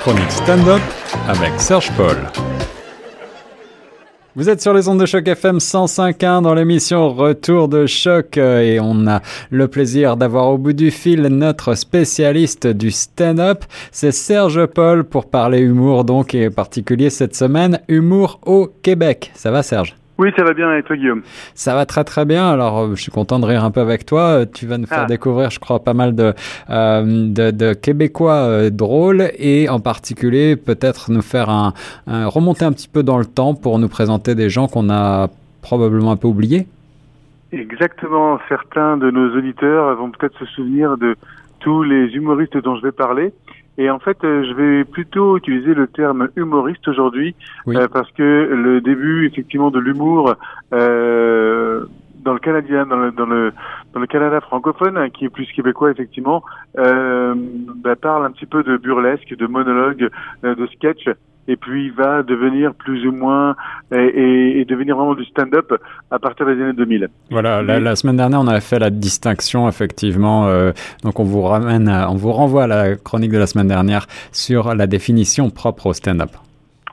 chronique stand-up avec Serge Paul. Vous êtes sur les ondes de choc FM 105.1 dans l'émission Retour de choc euh, et on a le plaisir d'avoir au bout du fil notre spécialiste du stand-up, c'est Serge Paul pour parler humour donc et particulier cette semaine humour au Québec. Ça va Serge? Oui, ça va bien et toi Guillaume? Ça va très très bien. Alors euh, je suis content de rire un peu avec toi. Euh, tu vas nous faire ah. découvrir, je crois, pas mal de, euh, de, Québécois drôles et en particulier peut-être nous faire un, remonter un petit peu dans le temps pour nous présenter des gens qu'on a probablement un peu oubliés. Exactement. Certains de nos auditeurs vont peut-être se souvenir de tous les humoristes dont je vais parler. Et en fait, euh, je vais plutôt utiliser le terme humoriste aujourd'hui euh, parce que le début, effectivement, de l'humour euh, dans le Canadien, dans le, dans le, dans le Canada francophone, hein, qui est plus québécois effectivement, euh, bah, parle un petit peu de burlesque, de monologue, de sketch et puis va devenir plus ou moins et, et, devenir vraiment du stand-up à partir des années 2000. Voilà, la, semaine dernière, on avait fait la distinction effectivement. Euh, donc on vous ramène, on vous renvoie à la chronique de la semaine dernière sur la définition propre au stand-up.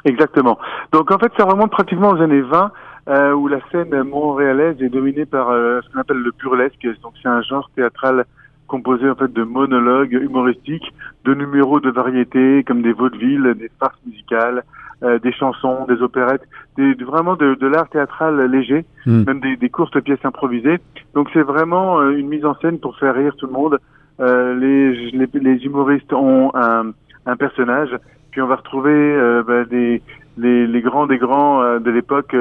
Exactement. Donc en fait, ça remonte pratiquement aux années 20. Euh, où la scène montréalaise est dominée par euh, ce qu'on appelle le burlesque. Donc c'est un genre théâtral composé en fait de monologues humoristiques, de numéros de variété comme des vaudevilles, des farces musicales, euh, des chansons, des opérettes, des, vraiment de, de l'art théâtral léger, hmm. même des, des, courtes pièces improvisées. Donc c'est vraiment euh, une mise en scène pour faire rire tout le monde. Euh, les, les, les, humoristes ont un, un, personnage, puis on va retrouver euh, bah, des, les, les, grands des grands euh, de l'époque,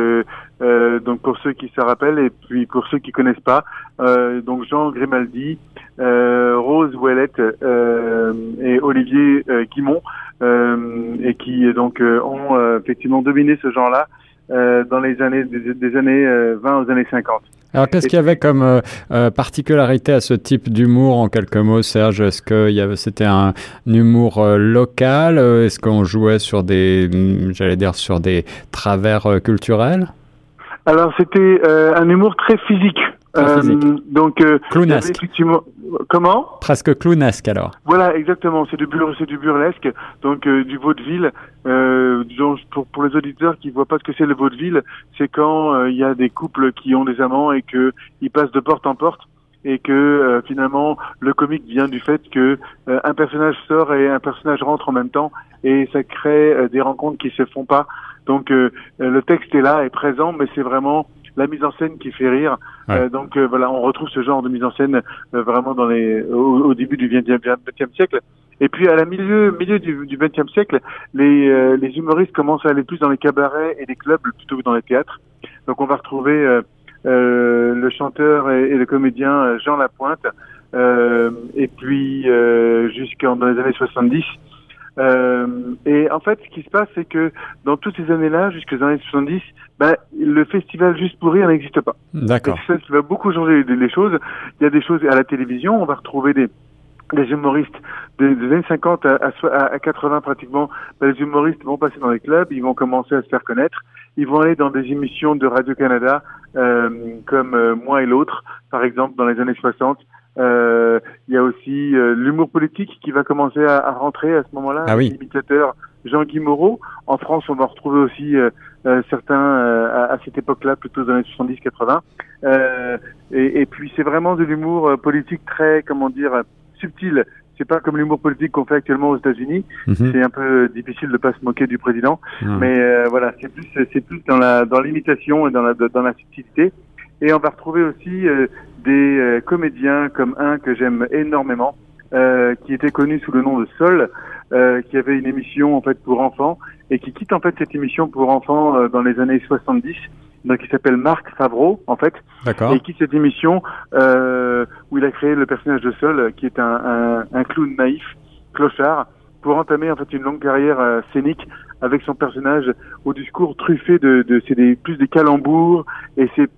donc pour ceux qui se rappellent et puis pour ceux qui connaissent pas, donc Jean Grimaldi, Rose Ouellette euh, et Olivier euh, Guimont, et qui donc ont effectivement dominé ce genre-là dans les années des, années 20 aux années 50. Alors, qu'est-ce qu'il y avait comme particularité à ce type d'humour, en quelques mots, Serge? Est-ce que c'était un, humour local? Est-ce qu'on jouait sur des, j'allais dire, sur des travers culturels? Alors, c'était un humour très physique. Donc, clownesque. Comment? Presque clownesque alors. Voilà, exactement. C'est du, bur c'est du burlesque, donc euh, du vaudeville. Euh, pour, pour les auditeurs qui voient pas ce que c'est le vaudeville, c'est quand euh, il y a des couples qui ont des amants et que ils passent de porte en porte et que euh, finalement le comique vient du fait que un personnage sort et un personnage rentre en même temps et ça crée des rencontres qui se font pas. Donc le texte est là, est présent, mais c'est vraiment la mise en scène qui fait rire. Euh, donc euh, voilà, on retrouve ce genre de mise en scène euh, vraiment dans les au, début du XXe siècle. Et puis à la milieu milieu du, du XXe siècle, les, les humoristes commencent à aller plus dans les cabarets et les clubs plutôt que dans les théâtres. Donc on va retrouver le chanteur et, le comédien Jean Lapointe. et puis jusqu'en dans les années 70, euh, et en fait, ce qui se passe, c'est que dans toutes ces années-là, jusqu'aux années 70, ben, le festival Juste pour rire n'existe pas. D'accord. C'est ça qui va beaucoup changer les choses. Il y a des choses à la télévision, on va retrouver des, des humoristes des, années 50 à, à, 80 pratiquement, ben, les humoristes vont passer dans les clubs, ils vont commencer à se faire connaître, ils vont aller dans des émissions de Radio-Canada euh, comme euh, Moi et l'autre, par exemple dans les années 60, euh, il y a aussi euh, l'humour politique qui va commencer à, à rentrer à ce moment-là. Ah oui. L'imitateur Jean-Guy Moreau. En France, on va retrouver aussi euh, euh certains à, à, cette époque-là, plutôt dans les 70-80. Et, et, puis c'est vraiment de l'humour politique très, comment dire, subtil. C'est pas comme l'humour politique qu'on fait actuellement aux États-Unis. Mhm. C'est un peu difficile de pas se moquer du président, mais voilà, c'est plus, c'est plus dans la, dans l'imitation et dans la, dans la subtilité. Et on va retrouver aussi euh, des euh, comédiens comme un que j'aime énormément, euh, qui était connu sous le nom de Sol, qui avait une émission en fait pour enfants et qui quitte en fait cette émission pour enfants dans les années 70 donc il s'appelle Marc Favreau en fait, et qui cette émission euh, où il a créé le personnage de Sol, qui est un, un, un clown naïf, clochard, pour entamer en fait une longue carrière scénique avec son personnage au discours truffé de, de c'est des plus des calembours et c'est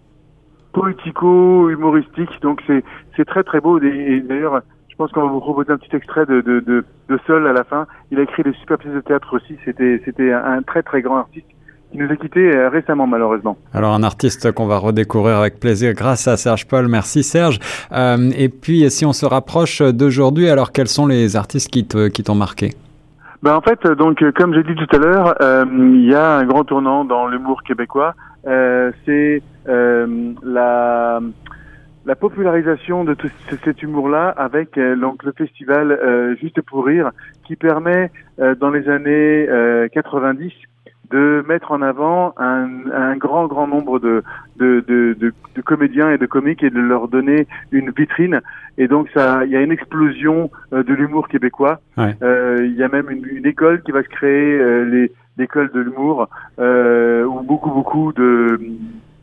poético-humoristique. Donc c'est très très beau. Et, d'ailleurs, je pense qu'on va vous proposer un petit extrait de, de, de, de Sol à la fin. Il a écrit des super pièces de théâtre aussi. C'était c'était un très très grand artiste qui nous a quittés euh, récemment malheureusement. Alors un artiste qu'on va redécouvrir avec plaisir grâce à Serge Paul. Merci Serge. Euh, et puis si on se rapproche d'aujourd'hui, alors quels sont les artistes qui t'ont qui marqué? Ben en fait, donc comme j'ai dit tout à l'heure, il y a un grand tournant dans l'humour québécois. C'est la la popularisation de tout cet humour-là avec donc le festival Juste pour rire qui permet dans les années 90 de mettre en avant un, un grand, grand nombre de, de, de, de, comédiens et de comiques et de leur donner une vitrine. Et donc, ça, il y a une explosion euh, de l'humour québécois. Euh, il y a même une, une, école qui va se créer, euh, les l'école de l'humour, euh, où beaucoup, beaucoup de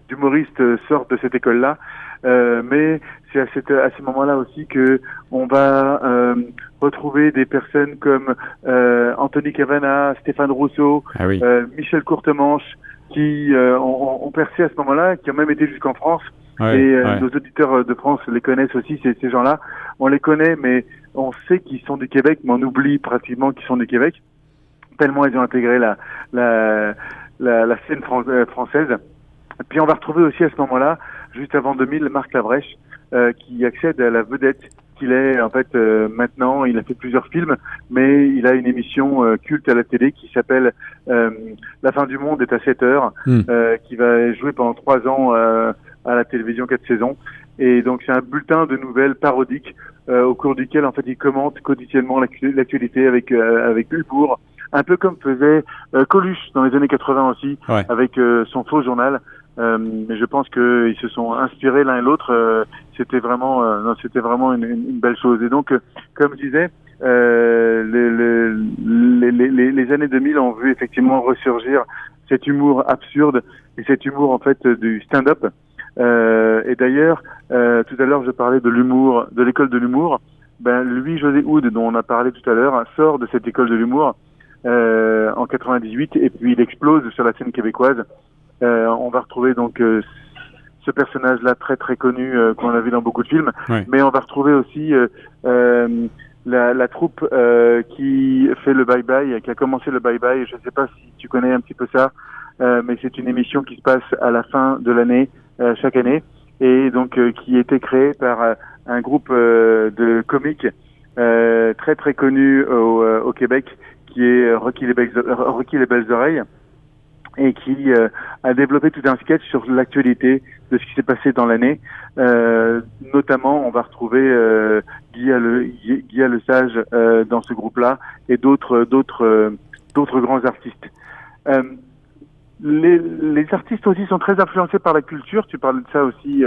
d'humoristes sortent de cette école-là. Euh, mais c'est à, cette, à ce moment-là aussi que on va euh, retrouver des personnes comme euh, Anthony Cavana, Stéphane Rousseau, ah Michel Courtemanche, qui ont, ont, percé à ce moment-là, qui ont même été jusqu'en France. et nos auditeurs de France les connaissent aussi, ces, ces gens-là. On les connaît, mais on sait qu'ils sont du Québec, mais on oublie pratiquement qu'ils sont du Québec, tellement ils ont intégré la, la, la, la scène française. Puis on va retrouver aussi à ce moment-là juste avant 2000, Marc Labrèche, euh, qui accède à la vedette qu'il est en fait euh, maintenant. Il a fait plusieurs films, mais il a une émission euh, culte à la télé qui s'appelle La fin du monde est à 7 heures, hmm. qui va jouer pendant trois ans à la télévision quatre saisons. Et donc c'est un bulletin de nouvelles parodiques au cours duquel en fait il commente quotidiennement l'actualité avec avec humour, un peu comme faisait Coluche dans les années 80 aussi, avec son faux journal. Euh, mais je pense qu'ils se sont inspirés l'un et l'autre. Euh, c'était vraiment, euh, c'était vraiment une, une, belle chose. Et donc, comme je disais, les, les, les, les, années 2000 ont vu effectivement ressurgir cet humour absurde et cet humour en fait du stand-up. et d'ailleurs, tout à l'heure, je parlais de l'humour, de l'école de l'humour. Ben, lui, José Houd, dont on a parlé tout à l'heure, sort de cette école de l'humour en 98 et puis il explose sur la scène québécoise. Euh, on va retrouver donc euh, ce personnage-là très très connu euh, qu'on a vu dans beaucoup de films, mais on va retrouver aussi la, la, troupe qui fait le bye bye, qui a commencé le bye bye. Je ne sais pas si tu connais un petit peu ça, mais c'est une émission qui se passe à la fin de l'année chaque année et donc qui a été créée par un groupe de comiques très très connu au, au, Québec qui est Rocky les, Rocky les Belles Oreilles et qui euh, a développé tout un sketch sur l'actualité de ce qui s'est passé dans l'année. Euh, notamment, on va retrouver euh, Guy, le, Le Sage euh, dans ce groupe-là et d'autres d'autres d'autres grands artistes. Les, les, artistes aussi sont très influencés par la culture. Tu parlais de ça aussi,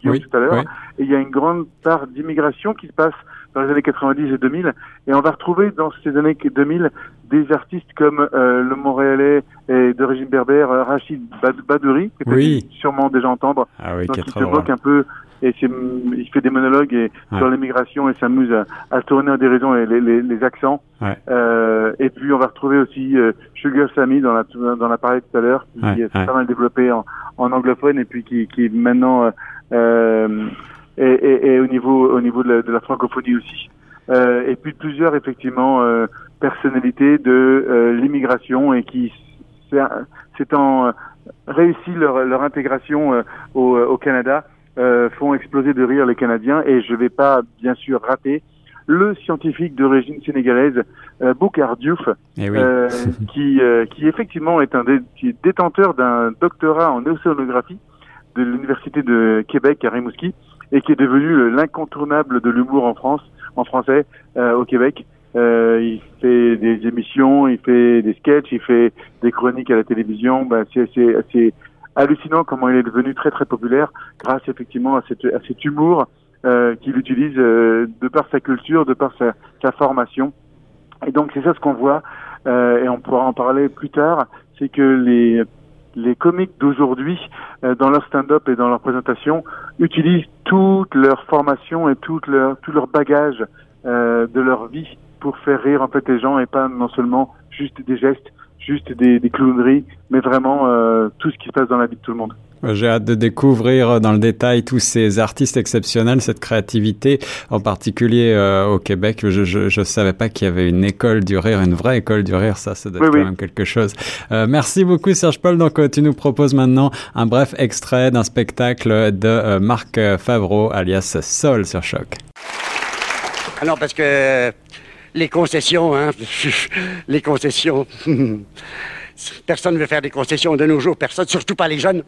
Guillaume, tout à l'heure. Et il y a une grande part d'immigration qui se passe dans les années 90 et 2000. Et on va retrouver dans ces années 2000 des artistes comme euh, le Montréalais et d'origine berbère euh, Rachid Badouri, que oui. sûrement déjà entendre. Ah oui, se moque un peu et il fait des monologues et, sur l'immigration et s'amuse à, à, tourner en dérision les, les, les accents. Ouais. Euh, et puis on va retrouver aussi euh, Sugar Sammy dans la dans la tout à l'heure, qui ouais, est pas mal développé en, en anglophone et puis qui, qui maintenant euh, et, et, et, au niveau au niveau de la, de la francophonie aussi. Euh, et puis plusieurs effectivement euh, personnalités de euh, l'immigration et qui s'étant réussi leur, leur intégration au, au, Canada font exploser de rire les Canadiens et je vais pas bien sûr rater le scientifique d'origine sénégalaise euh, Boukar Diouf, eh oui. qui, qui effectivement est un qui est détenteur d'un doctorat en océanographie de l'université de Québec à Rimouski et qui est devenu l'incontournable de l'humour en France, en français, euh, au Québec. Euh, il fait des émissions, il fait des sketchs, il fait des chroniques à la télévision. Ben, c'est assez, hallucinant comment il est devenu très très populaire grâce effectivement à, cette, à cet humour euh, qu'il utilise euh, de par sa culture, de par sa, sa formation. Et donc c'est ça ce qu'on voit, euh, et on pourra en parler plus tard, c'est que les les comiques d'aujourd'hui, euh, dans leur stand-up et dans leur présentation, utilisent toute leur formation et tout leur, tout leur bagage euh, de leur vie pour faire rire en fait les gens et pas non seulement juste des gestes, juste des, des clowneries, mais vraiment euh, tout ce qui se passe dans la vie de tout le monde. J'ai hâte de découvrir dans le détail tous ces artistes exceptionnels, cette créativité, en particulier euh, au Québec. Je, je, je savais pas qu'il y avait une école du rire, une vraie école du rire. Ça, ça doit être quand même quelque chose. Euh, merci beaucoup, Serge Paul. Donc, euh, tu nous proposes maintenant un bref extrait d'un spectacle de euh, Marc Favreau, alias Sol sur Choc. Alors, parce que les concessions, hein. Les concessions. Personne ne veut faire des concessions de nos jours, personne, surtout pas les jeunes.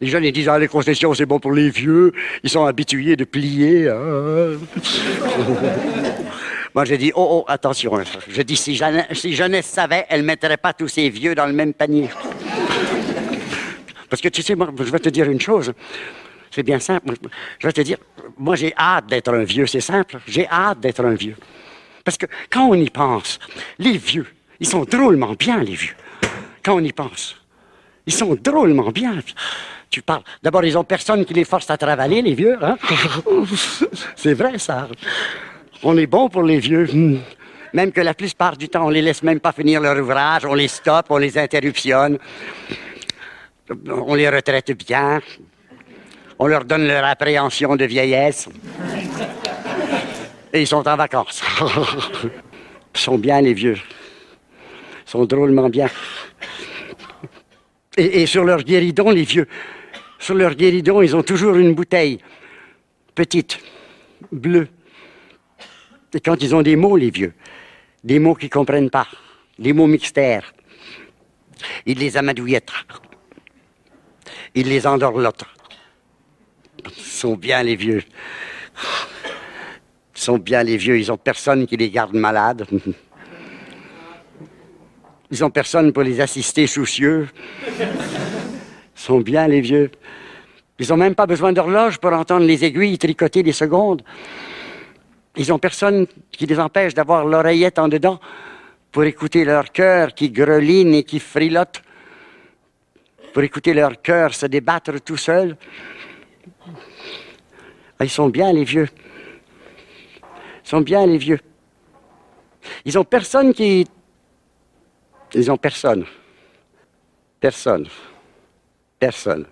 Les jeunes, ils disent, ah, les concessions, c'est bon pour les vieux. Ils sont habitués de plier. Hein. Moi, j'ai dit, oh, oh, attention. Je dis, si, si jeunesse savait, elle ne mettrait pas tous ces vieux dans le même panier. Parce que tu sais, moi, je vais te dire une chose. C'est bien simple. Je vais te dire, moi, j'ai hâte d'être un vieux, c'est simple. J'ai hâte d'être un vieux. Parce que quand on y pense, les vieux, ils sont drôlement bien, les vieux. Quand on y pense. Ils sont drôlement bien. Tu parles. D'abord, ils ont personne qui les force à travailler, les vieux. Hein? c'est vrai, ça. On est bon pour les vieux. Même que la plupart du temps, on les laisse même pas finir leur ouvrage, on les stoppe, on les interruptionne. On les retraite bien. On leur donne leur appréhension de vieillesse. Et ils sont en vacances. ils sont bien, les vieux. Ils sont drôlement bien. Et, sur leur guéridon, les vieux, sur leur guéridon, ils ont toujours une bouteille petite, bleue. Et quand ils ont des mots, les vieux, des mots qu'ils ne comprennent pas, des mots mixtères, ils les amadouillettent. Ils les endorlotent. Ils sont bien les vieux. Ils sont bien les vieux. Ils ont personne qui les garde malades. Ils ont personne pour les assister soucieux. Ils sont bien les vieux. Ils n'ont même pas besoin d'horloge pour entendre les aiguilles tricoter les secondes. Ils n'ont personne qui les empêche d'avoir l'oreillette en dedans pour écouter leur cœur qui greline et qui frilote, pour écouter leur cœur se débattre tout seul. Ah, ils sont bien les vieux. Ils sont bien les vieux. Ils n'ont personne qui ils ont personne. Personne. Personne.